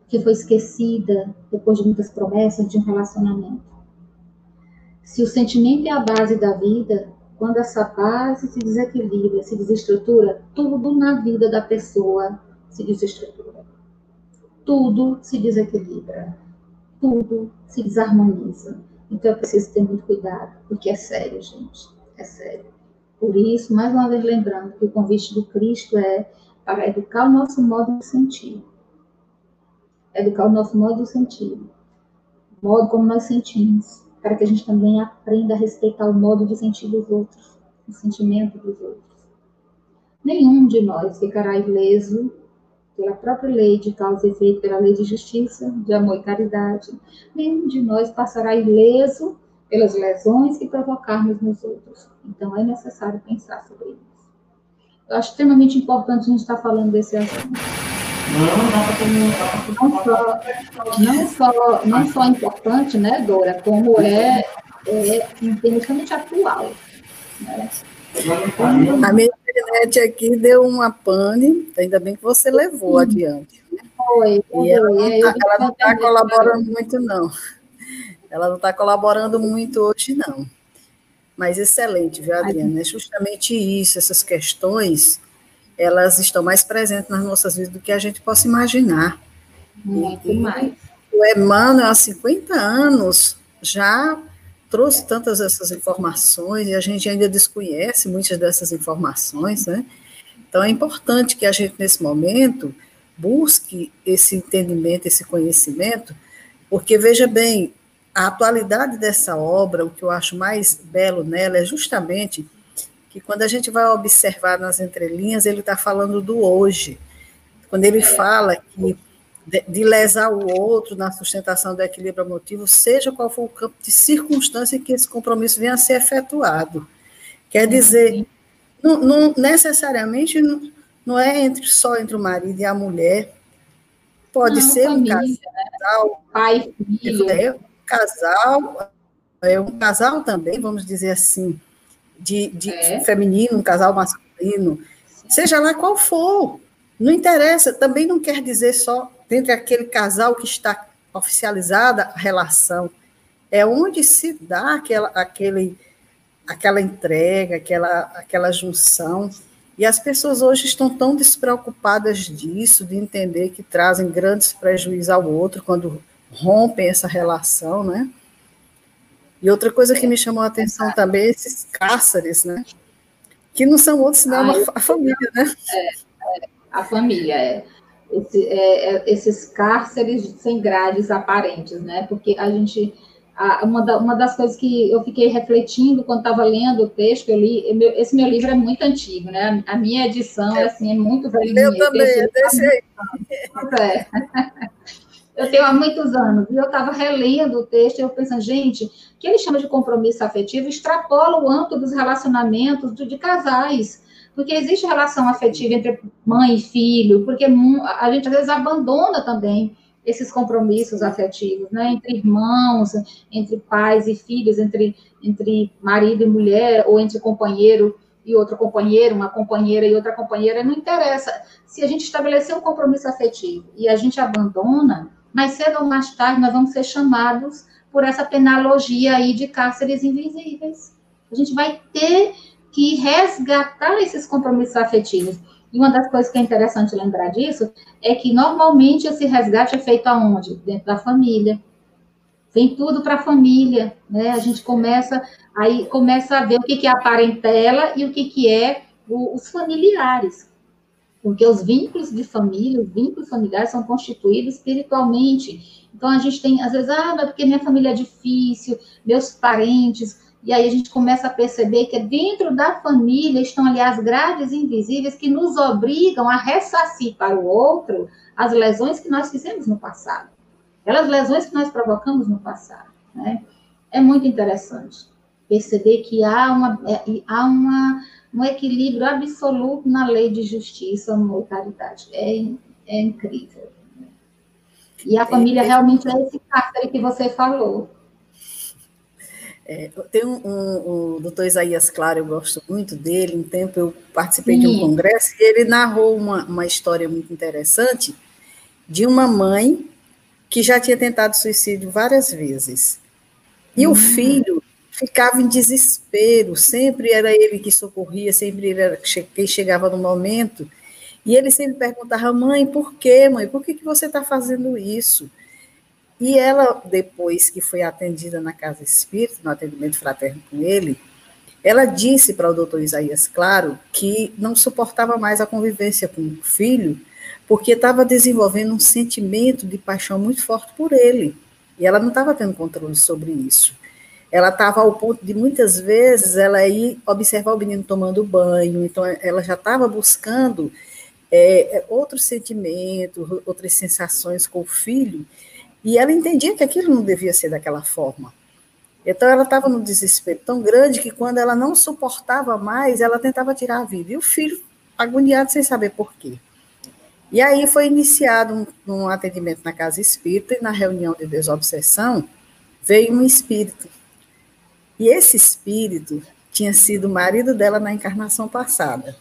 porque foi esquecida depois de muitas promessas de um relacionamento. Se o sentimento é a base da vida, quando essa base se desequilibra, se desestrutura, tudo na vida da pessoa se desestrutura. Tudo se desequilibra. Tudo se desarmoniza. Então é preciso ter muito cuidado, porque é sério, gente. É sério. Por isso, mais uma vez lembrando que o convite do Cristo é para educar o nosso modo de sentir. Educar o nosso modo de sentir. O modo como nós sentimos. Para que a gente também aprenda a respeitar o modo de sentir dos outros. O sentimento dos outros. Nenhum de nós ficará ileso pela própria lei de causa e efeito, pela lei de justiça, de amor e caridade. Nenhum de nós passará ileso pelas lesões que provocarmos nos outros. Então, é necessário pensar sobre isso. Eu acho extremamente importante a gente estar falando desse assunto. Não só, não só, não só importante, né, Dora, como é, é extremamente atual. Né? A minha internet aqui deu uma pane, ainda bem que você levou adiante. Foi, foi. E ela não está tá colaborando muito, não. Ela não está colaborando muito hoje, não. Mas excelente, viu, Adriana? É justamente isso, essas questões, elas estão mais presentes nas nossas vidas do que a gente possa imaginar. Muito e, mais. O Emmanuel, há 50 anos, já trouxe tantas essas informações e a gente ainda desconhece muitas dessas informações, né? Então é importante que a gente, nesse momento, busque esse entendimento, esse conhecimento, porque, veja bem, a atualidade dessa obra, o que eu acho mais belo nela é justamente que quando a gente vai observar nas entrelinhas, ele está falando do hoje. Quando ele fala que de, lesar o outro na sustentação do equilíbrio emotivo, seja qual for o campo de circunstância em que esse compromisso venha a ser efetuado. Quer dizer, não, não necessariamente não, não, é entre só entre o marido e a mulher, pode não, ser família, um casal, né? pai, filho. É, um casal, é um casal também, vamos dizer assim, de, de é. feminino, um casal masculino, seja lá qual for, não interessa, também não quer dizer só entre aquele casal que está oficializada a relação, é onde se dá aquela, aquele, aquela entrega, aquela, aquela junção. E as pessoas hoje estão tão despreocupadas disso, de entender que trazem grandes prejuízos ao outro quando rompem essa relação, né? E outra coisa que me chamou a atenção também é esses cárceres, né? Que não são outros, senão Ai, a família, né? É, é, a família, é. Esse, é, é, esses cárceres sem grades aparentes, né? Porque a gente. A, uma, da, uma das coisas que eu fiquei refletindo quando estava lendo o texto, eu li. Meu, esse meu livro é muito antigo, né? A minha edição é, assim, é muito velhinha. Eu também, é desse aí. É. (laughs) eu tenho há muitos anos, e eu estava relendo o texto, e eu pensando, gente, o que ele chama de compromisso afetivo extrapola o âmbito dos relacionamentos de, de casais, porque existe relação afetiva entre mãe e filho, porque a gente às vezes abandona também esses compromissos afetivos, né, entre irmãos, entre pais e filhos, entre, entre marido e mulher, ou entre companheiro e outro companheiro, uma companheira e outra companheira, não interessa. Se a gente estabelecer um compromisso afetivo e a gente abandona, mais cedo ou mais tarde nós vamos ser chamados por essa penalogia aí de cárceres invisíveis. A gente vai ter que resgatar esses compromissos afetivos. E uma das coisas que é interessante lembrar disso é que normalmente esse resgate é feito aonde? Dentro da família. Vem tudo para a família, né? A gente começa aí começa a ver o que, que é a parentela e o que, que é o, os familiares porque os vínculos de família, os vínculos familiares são constituídos espiritualmente. Então a gente tem, às vezes, ah, mas porque minha família é difícil, meus parentes, e aí a gente começa a perceber que dentro da família estão ali as grades invisíveis que nos obrigam a ressarcir para o outro as lesões que nós fizemos no passado, aquelas lesões que nós provocamos no passado, né? É muito interessante perceber que há uma, é, há uma um equilíbrio absoluto na lei de justiça, amor e caridade. É, é incrível. E a família é, realmente é esse cárcere que você falou. É, tem um, um, o doutor Isaías Claro, eu gosto muito dele. Um tempo eu participei Sim. de um congresso e ele narrou uma, uma história muito interessante de uma mãe que já tinha tentado suicídio várias vezes. E hum. o filho ficava em desespero, sempre era ele que socorria, sempre ele era quem chegava no momento, e ele sempre perguntava, mãe, por quê, mãe, por que, que você está fazendo isso? E ela, depois que foi atendida na Casa Espírita, no atendimento fraterno com ele, ela disse para o doutor Isaías Claro que não suportava mais a convivência com o filho, porque estava desenvolvendo um sentimento de paixão muito forte por ele. E ela não estava tendo controle sobre isso ela estava ao ponto de muitas vezes ela ir observar o menino tomando banho, então ela já estava buscando é, é, outros sentimentos, outras sensações com o filho, e ela entendia que aquilo não devia ser daquela forma. Então ela estava num desespero tão grande que quando ela não suportava mais, ela tentava tirar a vida. E o filho agoniado sem saber por quê. E aí foi iniciado um, um atendimento na casa espírita e na reunião de desobsessão veio um espírito e esse espírito tinha sido o marido dela na encarnação passada.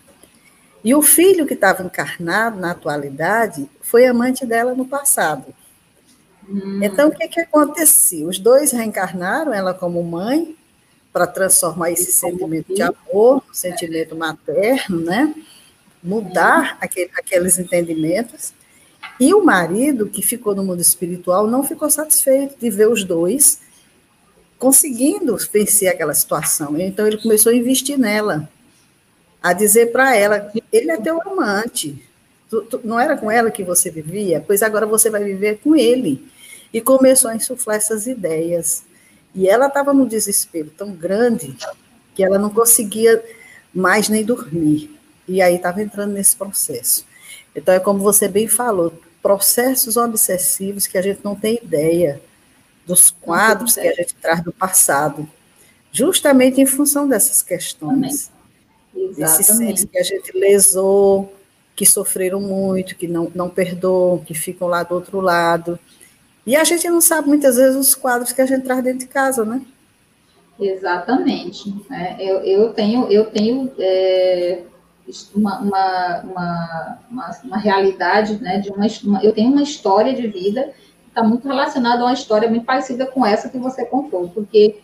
E o filho que estava encarnado na atualidade foi amante dela no passado. Hum. Então, o que, que acontecia? Os dois reencarnaram, ela como mãe, para transformar esse sentimento de amor, sentimento materno, né? Mudar aquele, aqueles entendimentos. E o marido, que ficou no mundo espiritual, não ficou satisfeito de ver os dois conseguindo vencer aquela situação. Então ele começou a investir nela, a dizer para ela: ele é teu amante, tu, tu, não era com ela que você vivia, pois agora você vai viver com ele. E começou a insuflar essas ideias. E ela estava num desespero tão grande que ela não conseguia mais nem dormir. E aí estava entrando nesse processo. Então, é como você bem falou, processos obsessivos que a gente não tem ideia dos quadros que a gente traz do passado, justamente em função dessas questões. Esses seres que a gente lesou, que sofreram muito, que não, não perdoam, que ficam lá do outro lado. E a gente não sabe muitas vezes os quadros que a gente traz dentro de casa, né? Exatamente. É, eu, eu tenho, eu tenho é, uma, uma, uma, uma, realidade, né, de uma, eu tenho uma história de vida está muito relacionada a uma história muito parecida com essa que você contou, porque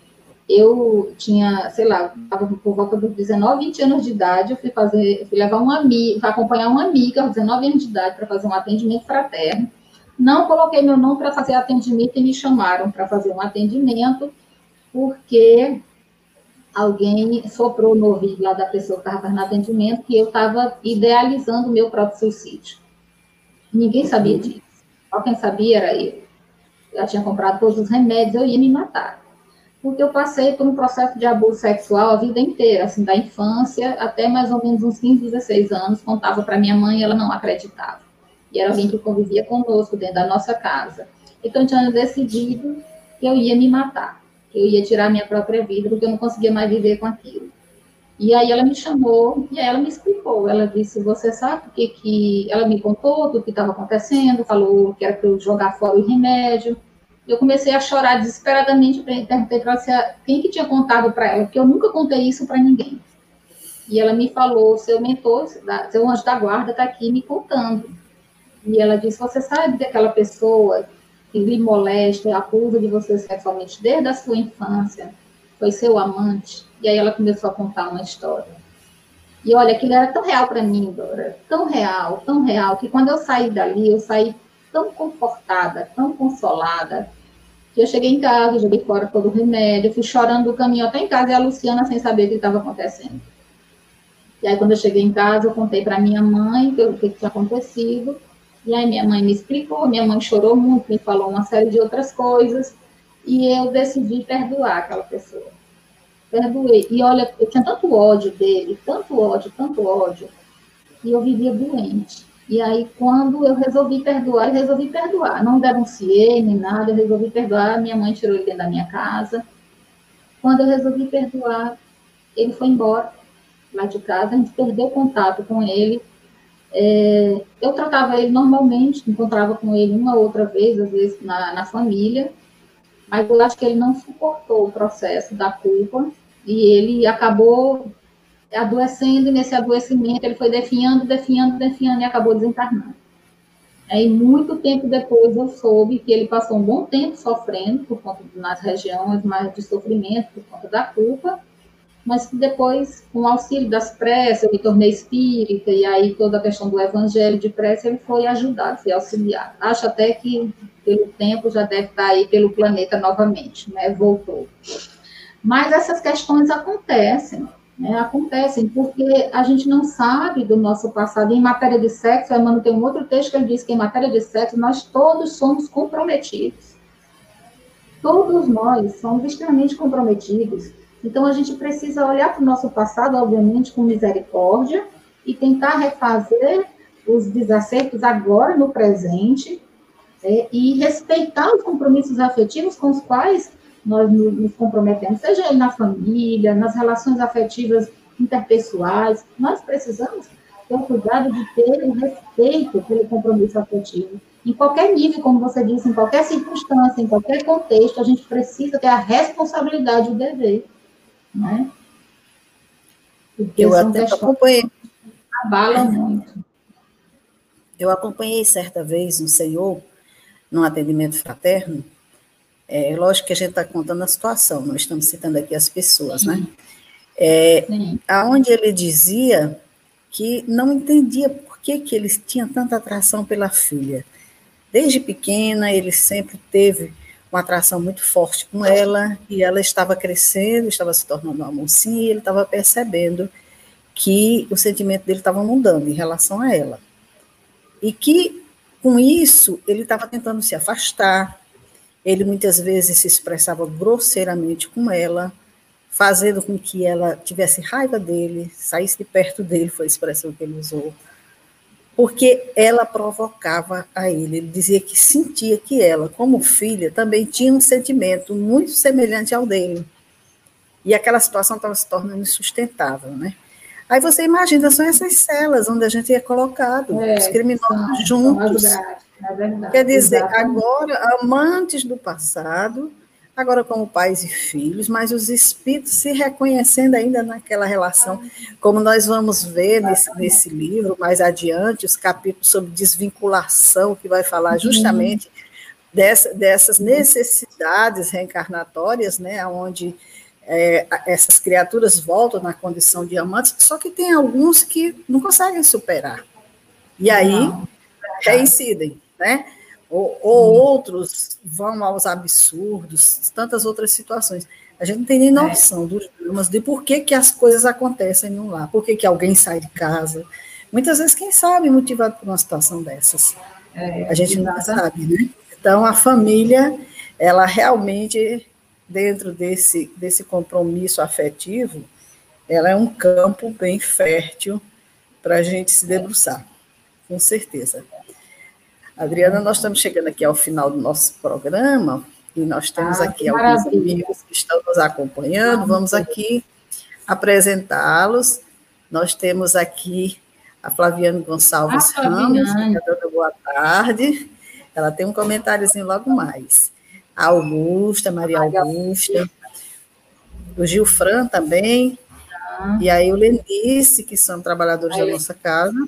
eu tinha, sei lá, estava por volta dos 19, 20 anos de idade, eu fui fazer, fui levar uma amiga, acompanhar uma amiga aos 19 anos de idade para fazer um atendimento fraterno. Não coloquei meu nome para fazer atendimento e me chamaram para fazer um atendimento, porque alguém soprou no ouvido lá da pessoa que estava fazendo atendimento que eu estava idealizando o meu próprio suicídio. Ninguém sabia disso. Quem sabia era eu. Eu tinha comprado todos os remédios, eu ia me matar. Porque eu passei por um processo de abuso sexual a vida inteira, assim, da infância até mais ou menos uns 15, 16 anos, contava para minha mãe e ela não acreditava. E era alguém que convivia conosco dentro da nossa casa. Então, eu tinha decidido que eu ia me matar que eu ia tirar minha própria vida, porque eu não conseguia mais viver com aquilo. E aí ela me chamou, e aí ela me explicou. Ela disse, você sabe o que que... Ela me contou do que estava acontecendo, falou que era para eu jogar fora o remédio. Eu comecei a chorar desesperadamente, perguntei para ela quem que tinha contado para ela, porque eu nunca contei isso para ninguém. E ela me falou, seu mentor, seu anjo da guarda está aqui me contando. E ela disse, você sabe daquela pessoa que lhe molesta, acusa de você sexualmente desde a sua infância, foi seu amante. E aí ela começou a contar uma história. E olha, aquilo era tão real para mim, Dora, tão real, tão real, que quando eu saí dali, eu saí tão confortada, tão consolada, que eu cheguei em casa, joguei fora todo o remédio, fui chorando do caminho até em casa e a Luciana sem saber o que estava acontecendo. E aí, quando eu cheguei em casa, eu contei para minha mãe o que tinha acontecido. E aí minha mãe me explicou, minha mãe chorou muito, me falou uma série de outras coisas, e eu decidi perdoar aquela pessoa. Perdoei. E olha, eu tinha tanto ódio dele, tanto ódio, tanto ódio, e eu vivia doente. E aí, quando eu resolvi perdoar, eu resolvi perdoar. Não denunciei nem nada, eu resolvi perdoar. Minha mãe tirou ele dentro da minha casa. Quando eu resolvi perdoar, ele foi embora lá de casa, a gente perdeu contato com ele é, eu tratava ele normalmente, encontrava com ele uma outra vez, às vezes na, na família, mas eu acho que ele não suportou o processo da culpa e ele acabou adoecendo, e nesse adoecimento ele foi definhando, definhando, definhando e acabou desencarnando. Aí, muito tempo depois, eu soube que ele passou um bom tempo sofrendo por conta nas regiões mais de sofrimento, por conta da culpa, mas depois, com o auxílio das preces, eu me tornei espírita, e aí toda a questão do evangelho de prece, ele foi ajudado, foi auxiliado. Acho até que, pelo tempo, já deve estar aí pelo planeta novamente, né, voltou. Mas essas questões acontecem, né, acontecem porque a gente não sabe do nosso passado. Em matéria de sexo, Emmanuel tem um outro texto que ele diz que em matéria de sexo, nós todos somos comprometidos. Todos nós somos extremamente comprometidos então, a gente precisa olhar para o nosso passado, obviamente, com misericórdia e tentar refazer os desacertos agora, no presente, é, e respeitar os compromissos afetivos com os quais nós nos comprometemos, seja ele na família, nas relações afetivas interpessoais. Nós precisamos ter o cuidado de ter o respeito pelo compromisso afetivo. Em qualquer nível, como você disse, em qualquer circunstância, em qualquer contexto, a gente precisa ter a responsabilidade e o dever né? Porque eu até acompanhei. Abala muito. Eu acompanhei certa vez um senhor num atendimento fraterno. É lógico que a gente está contando a situação, nós estamos citando aqui as pessoas, né? É, aonde ele dizia que não entendia por que, que ele tinha tanta atração pela filha. Desde pequena, ele sempre teve uma atração muito forte com ela, e ela estava crescendo, estava se tornando uma mocinha, e ele estava percebendo que o sentimento dele estava mudando em relação a ela. E que, com isso, ele estava tentando se afastar, ele muitas vezes se expressava grosseiramente com ela, fazendo com que ela tivesse raiva dele, saísse de perto dele, foi a expressão que ele usou, porque ela provocava a ele. Ele dizia que sentia que ela, como filha, também tinha um sentimento muito semelhante ao dele. E aquela situação estava se tornando insustentável, né? Aí você imagina, são essas celas onde a gente é colocado, é, os criminosos juntos. É verdade, Quer dizer, exatamente. agora, amantes do passado, agora como pais e filhos, mas os espíritos se reconhecendo ainda naquela relação, como nós vamos ver nesse, nesse livro mais adiante, os capítulos sobre desvinculação, que vai falar uhum. justamente uhum. dessa, dessas necessidades reencarnatórias, né, onde é, essas criaturas voltam na condição de amantes, só que tem alguns que não conseguem superar. E aí não. reincidem, né? Ou, ou outros vão aos absurdos, tantas outras situações. A gente não tem nem noção dos dramas, de por que, que as coisas acontecem em um lar, por que, que alguém sai de casa. Muitas vezes, quem sabe, motivado por uma situação dessas. É, a gente não sabe, né? Então, a família, ela realmente dentro desse, desse compromisso afetivo, ela é um campo bem fértil para a gente se debruçar, com certeza. Adriana, nós estamos chegando aqui ao final do nosso programa e nós temos ah, aqui alguns amigos que estão nos acompanhando. Vamos aqui apresentá-los. Nós temos aqui a Flaviane Gonçalves ah, Ramos, dando boa tarde. Ela tem um comentáriozinho logo mais a Augusta, Maria Augusta, o Gilfran também, e aí o Lenice, que são trabalhadores da nossa casa.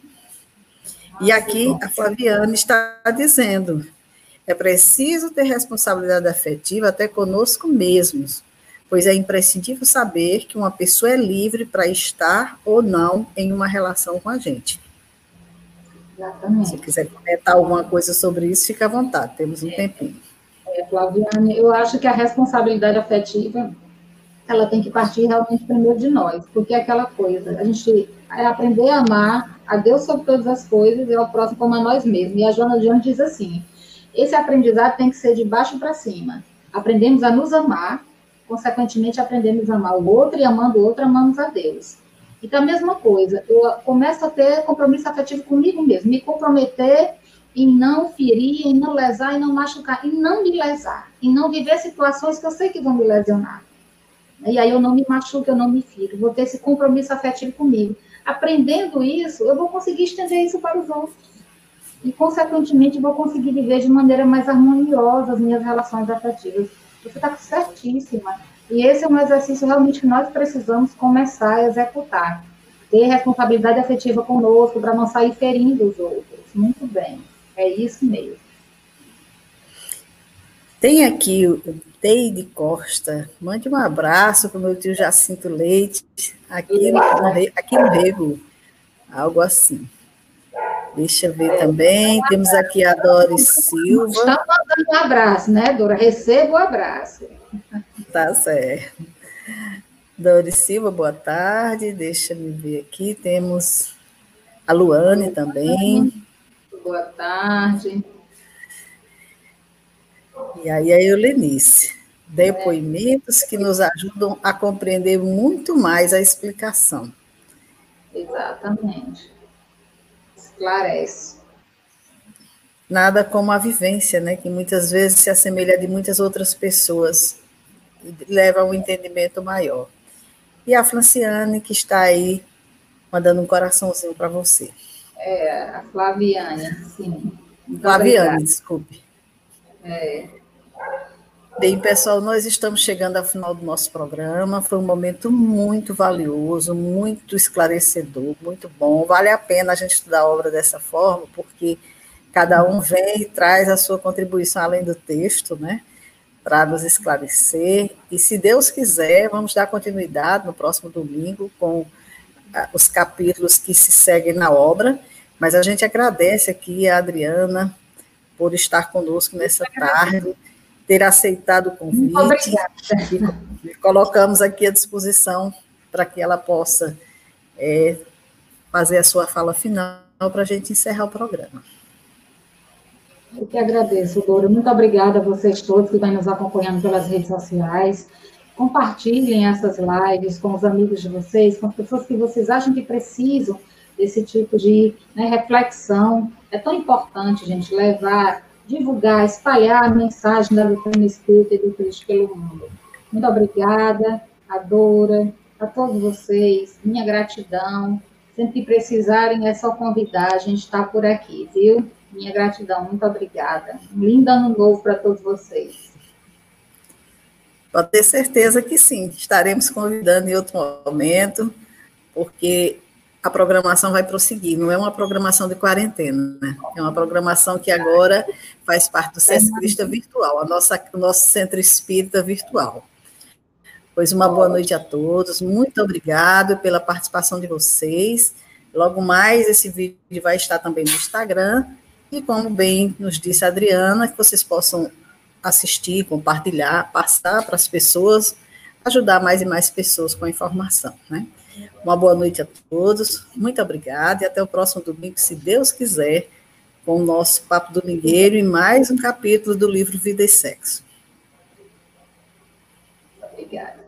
E aqui a Flaviana está dizendo: é preciso ter responsabilidade afetiva até conosco mesmos, pois é imprescindível saber que uma pessoa é livre para estar ou não em uma relação com a gente. Exatamente. Se quiser comentar alguma coisa sobre isso, fica à vontade, temos um tempinho. É, Flaviane, eu acho que a responsabilidade afetiva ela tem que partir realmente primeiro de nós, porque é aquela coisa, a gente é aprender a amar a Deus sobre todas as coisas e ao próximo como a nós mesmos. E a Joana de diz assim: esse aprendizado tem que ser de baixo para cima. Aprendemos a nos amar, consequentemente aprendemos a amar o outro e amando o outro, amamos a Deus. Então, a mesma coisa, eu começo a ter compromisso afetivo comigo mesmo, me comprometer em não ferir, em não lesar, em não machucar, em não me lesar, em não viver situações que eu sei que vão me lesionar. E aí eu não me machuco, eu não me firo, vou ter esse compromisso afetivo comigo. Aprendendo isso, eu vou conseguir estender isso para os outros. E, consequentemente, vou conseguir viver de maneira mais harmoniosa as minhas relações afetivas. Você está certíssima. E esse é um exercício realmente que nós precisamos começar a executar. Ter responsabilidade afetiva conosco para não sair ferindo os outros. Muito bem. É isso mesmo. Tem aqui Teide Costa. Mande um abraço para o meu tio Jacinto Leite, aqui no, aqui no Rego. Algo assim. Deixa eu ver também. Temos aqui a Doris Silva. Está mandando um abraço, né, Dora? Receba o abraço. Tá certo. Doris Silva, boa tarde. Deixa eu ver aqui. Temos a Luane também boa tarde. E aí a Eulenice. Depoimentos é. que nos ajudam a compreender muito mais a explicação. Exatamente. Esclarece. Nada como a vivência, né, que muitas vezes se assemelha de muitas outras pessoas e leva a um entendimento maior. E a Franciane, que está aí mandando um coraçãozinho para você. É, a Flaviane, sim. Flaviane, desculpe. É. Bem, pessoal, nós estamos chegando ao final do nosso programa. Foi um momento muito valioso, muito esclarecedor, muito bom. Vale a pena a gente estudar a obra dessa forma, porque cada um vem e traz a sua contribuição além do texto, né? Para nos esclarecer. E se Deus quiser, vamos dar continuidade no próximo domingo com ah, os capítulos que se seguem na obra. Mas a gente agradece aqui a Adriana por estar conosco nessa tarde, ter aceitado o convite. Obrigada. E colocamos aqui à disposição para que ela possa é, fazer a sua fala final para a gente encerrar o programa. Eu que agradeço, Dora. Muito obrigada a vocês todos que estão nos acompanhando pelas redes sociais. compartilhem essas lives com os amigos de vocês, com as pessoas que vocês acham que precisam desse tipo de né, reflexão. É tão importante, gente, levar, divulgar, espalhar a mensagem da doutrina espírita e do Cristo pelo mundo. Muito obrigada, Adora, a todos vocês, minha gratidão. Sempre que precisarem, é só convidar, a gente está por aqui, viu? Minha gratidão, muito obrigada. Um lindo ano novo para todos vocês. Pode ter certeza que sim, estaremos convidando em outro momento, porque a programação vai prosseguir, não é uma programação de quarentena, né? É uma programação que agora faz parte do Centro Crista Virtual, a nossa, o nosso Centro Espírita Virtual. Pois uma boa noite a todos, muito obrigado pela participação de vocês. Logo mais, esse vídeo vai estar também no Instagram, e como bem nos disse a Adriana, que vocês possam assistir, compartilhar, passar para as pessoas, ajudar mais e mais pessoas com a informação, né? Uma boa noite a todos, muito obrigada e até o próximo domingo, se Deus quiser, com o nosso Papo Domingueiro e mais um capítulo do livro Vida e Sexo. Obrigada.